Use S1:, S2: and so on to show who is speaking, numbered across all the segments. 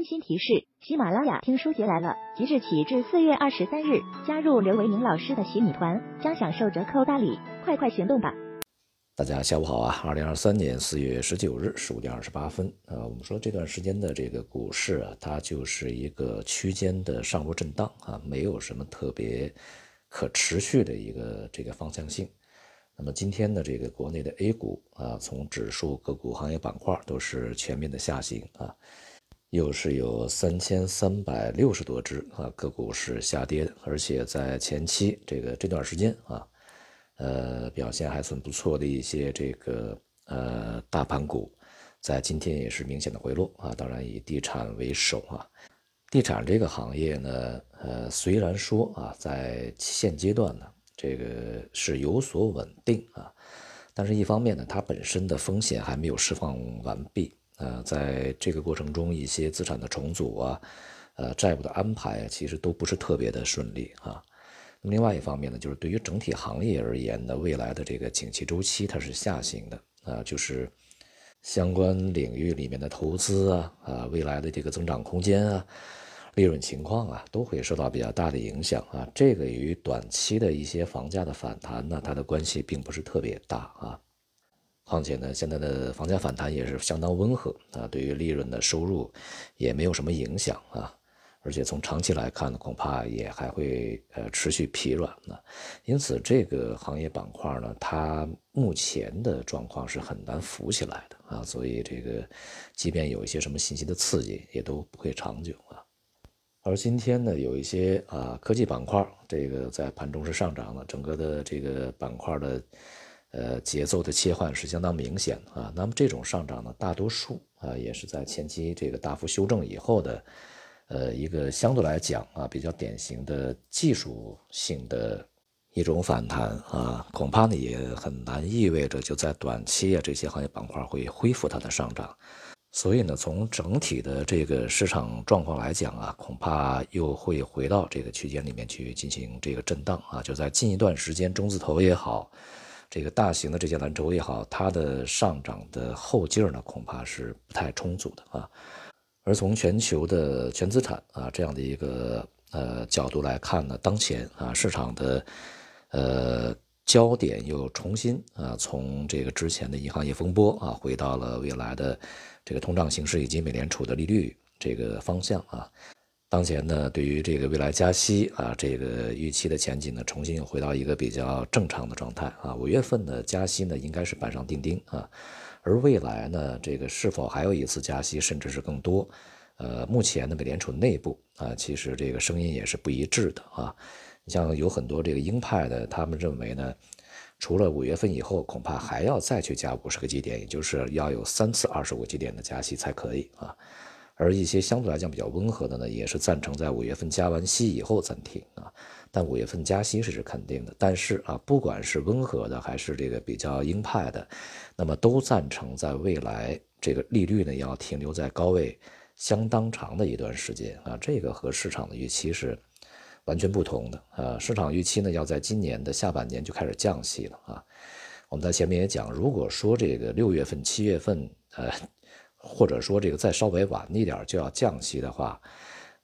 S1: 温馨提示：喜马拉雅听书节来了，即日起至四月二十三日，加入刘维明老师的洗米团将享受折扣大礼，快快行动吧！
S2: 大家下午好啊！二零二三年四月十九日十五点二十八分啊，我们说这段时间的这个股市啊，它就是一个区间的上落震荡啊，没有什么特别可持续的一个这个方向性。那么今天的这个国内的 A 股啊，从指数、个股、行业板块都是全面的下行啊。又是有三千三百六十多只啊个股是下跌的，而且在前期这个这段时间啊，呃表现还算不错的一些这个呃大盘股，在今天也是明显的回落啊。当然以地产为首啊，地产这个行业呢，呃虽然说啊在现阶段呢这个是有所稳定啊，但是一方面呢它本身的风险还没有释放完毕。呃，在这个过程中，一些资产的重组啊，呃，债务的安排，其实都不是特别的顺利啊。那么另外一方面呢，就是对于整体行业而言呢，未来的这个景气周期它是下行的啊，就是相关领域里面的投资啊，啊，未来的这个增长空间啊，利润情况啊，都会受到比较大的影响啊。这个与短期的一些房价的反弹呢，它的关系并不是特别大啊。况且呢，现在的房价反弹也是相当温和啊，对于利润的收入也没有什么影响啊，而且从长期来看呢，恐怕也还会呃持续疲软呢。因此，这个行业板块呢，它目前的状况是很难浮起来的啊，所以这个即便有一些什么信息的刺激，也都不会长久啊。而今天呢，有一些啊科技板块，这个在盘中是上涨的，整个的这个板块的。呃，节奏的切换是相当明显啊。那么这种上涨呢，大多数啊也是在前期这个大幅修正以后的，呃，一个相对来讲啊比较典型的技术性的一种反弹啊，恐怕呢也很难意味着就在短期啊这些行业板块会恢复它的上涨。所以呢，从整体的这个市场状况来讲啊，恐怕又会回到这个区间里面去进行这个震荡啊。就在近一段时间，中字头也好。这个大型的这些蓝筹也好，它的上涨的后劲儿呢，恐怕是不太充足的啊。而从全球的全资产啊这样的一个呃角度来看呢，当前啊市场的呃焦点又重新啊从这个之前的银行业风波啊，回到了未来的这个通胀形势以及美联储的利率这个方向啊。当前呢，对于这个未来加息啊，这个预期的前景呢，重新又回到一个比较正常的状态啊。五月份的加息呢，应该是板上钉钉啊。而未来呢，这个是否还有一次加息，甚至是更多？呃，目前呢，美联储内部啊，其实这个声音也是不一致的啊。你像有很多这个鹰派的，他们认为呢，除了五月份以后，恐怕还要再去加五十个基点，也就是要有三次二十五基点的加息才可以啊。而一些相对来讲比较温和的呢，也是赞成在五月份加完息以后暂停啊。但五月份加息是肯定的。但是啊，不管是温和的还是这个比较鹰派的，那么都赞成在未来这个利率呢要停留在高位相当长的一段时间啊。这个和市场的预期是完全不同的啊。市场预期呢要在今年的下半年就开始降息了啊。我们在前面也讲，如果说这个六月份、七月份呃。或者说这个再稍微晚一点就要降息的话，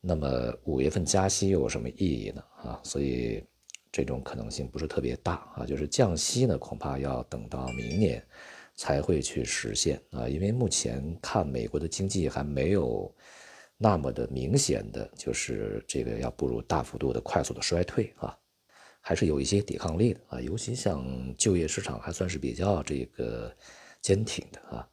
S2: 那么五月份加息又有什么意义呢？啊，所以这种可能性不是特别大啊。就是降息呢，恐怕要等到明年才会去实现啊。因为目前看美国的经济还没有那么的明显的就是这个要步入大幅度的快速的衰退啊，还是有一些抵抗力的啊。尤其像就业市场还算是比较这个坚挺的啊。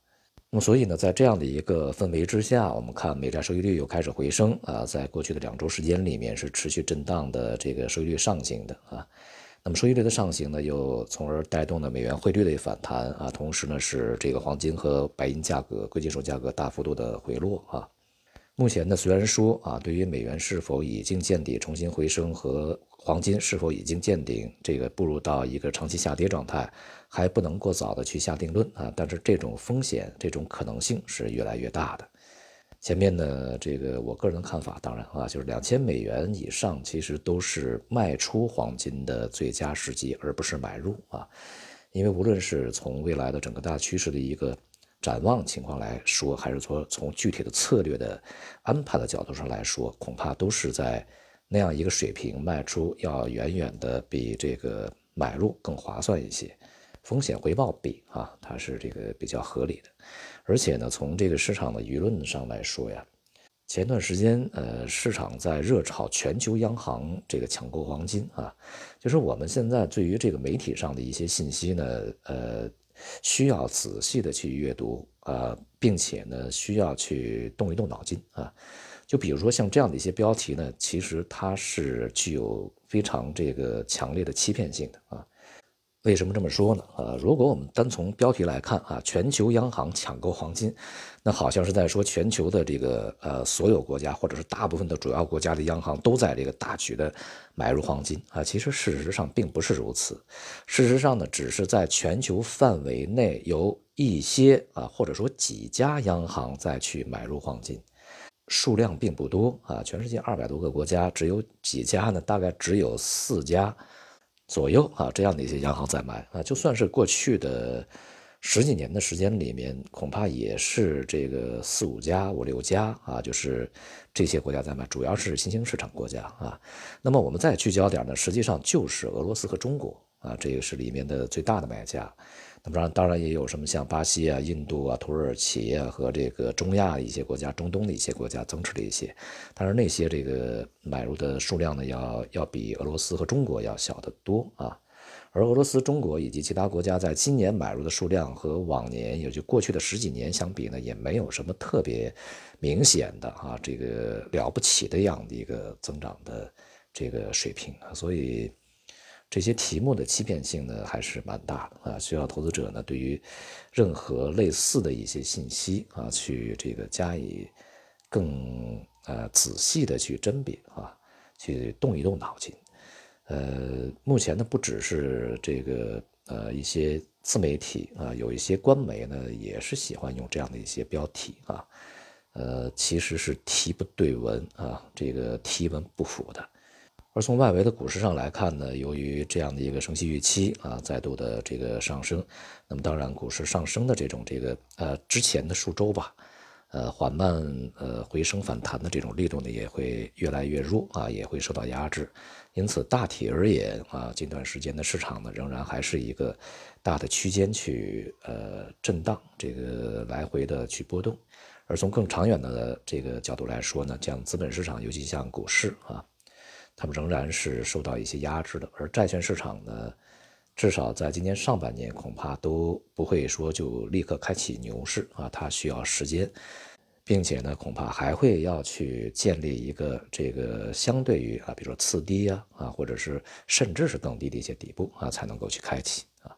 S2: 那么，所以呢，在这样的一个氛围之下，我们看美债收益率又开始回升啊，在过去的两周时间里面是持续震荡的这个收益率上行的啊。那么收益率的上行呢，又从而带动了美元汇率的反弹啊，同时呢，是这个黄金和白银价格、贵金属价格大幅度的回落啊。目前呢，虽然说啊，对于美元是否已经见底、重新回升和黄金是否已经见顶，这个步入到一个长期下跌状态。还不能过早的去下定论啊，但是这种风险、这种可能性是越来越大的。前面呢，这个我个人的看法，当然啊，就是两千美元以上其实都是卖出黄金的最佳时机，而不是买入啊。因为无论是从未来的整个大趋势的一个展望情况来说，还是说从具体的策略的安排的角度上来说，恐怕都是在那样一个水平卖出要远远的比这个买入更划算一些，风险回报比啊，它是这个比较合理的。而且呢，从这个市场的舆论上来说呀。前段时间，呃，市场在热炒全球央行这个抢购黄金啊，就是我们现在对于这个媒体上的一些信息呢，呃，需要仔细的去阅读啊，并且呢，需要去动一动脑筋啊。就比如说像这样的一些标题呢，其实它是具有非常这个强烈的欺骗性的啊。为什么这么说呢？呃，如果我们单从标题来看啊，全球央行抢购黄金，那好像是在说全球的这个呃所有国家或者是大部分的主要国家的央行都在这个大举的买入黄金啊。其实事实上并不是如此，事实上呢，只是在全球范围内有一些啊或者说几家央行在去买入黄金，数量并不多啊。全世界二百多个国家只有几家呢？大概只有四家。左右啊，这样的一些央行在买啊，就算是过去的十几年的时间里面，恐怕也是这个四五家、五六家啊，就是这些国家在买，主要是新兴市场国家啊。那么我们再聚焦点呢，实际上就是俄罗斯和中国啊，这个是里面的最大的买家。那么当然也有什么像巴西啊、印度啊、土耳其啊和这个中亚一些国家、中东的一些国家增持了一些，但是那些这个买入的数量呢，要要比俄罗斯和中国要小得多啊。而俄罗斯、中国以及其他国家在今年买入的数量和往年，也就过去的十几年相比呢，也没有什么特别明显的啊这个了不起的样的一个增长的这个水平啊，所以。这些题目的欺骗性呢，还是蛮大的啊，需要投资者呢对于任何类似的一些信息啊，去这个加以更呃仔细的去甄别啊，去动一动脑筋。呃，目前呢，不只是这个呃一些自媒体啊，有一些官媒呢，也是喜欢用这样的一些标题啊，呃，其实是题不对文啊，这个题文不符的。而从外围的股市上来看呢，由于这样的一个升息预期啊，再度的这个上升，那么当然股市上升的这种这个呃之前的数周吧，呃缓慢呃回升反弹的这种力度呢，也会越来越弱啊，也会受到压制。因此大体而言啊，近段时间的市场呢，仍然还是一个大的区间去呃震荡，这个来回的去波动。而从更长远的这个角度来说呢，像资本市场，尤其像股市啊。他们仍然是受到一些压制的，而债券市场呢，至少在今年上半年恐怕都不会说就立刻开启牛市啊，它需要时间，并且呢，恐怕还会要去建立一个这个相对于啊，比如说次低啊啊，或者是甚至是更低的一些底部啊，才能够去开启啊。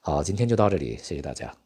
S2: 好，今天就到这里，谢谢大家。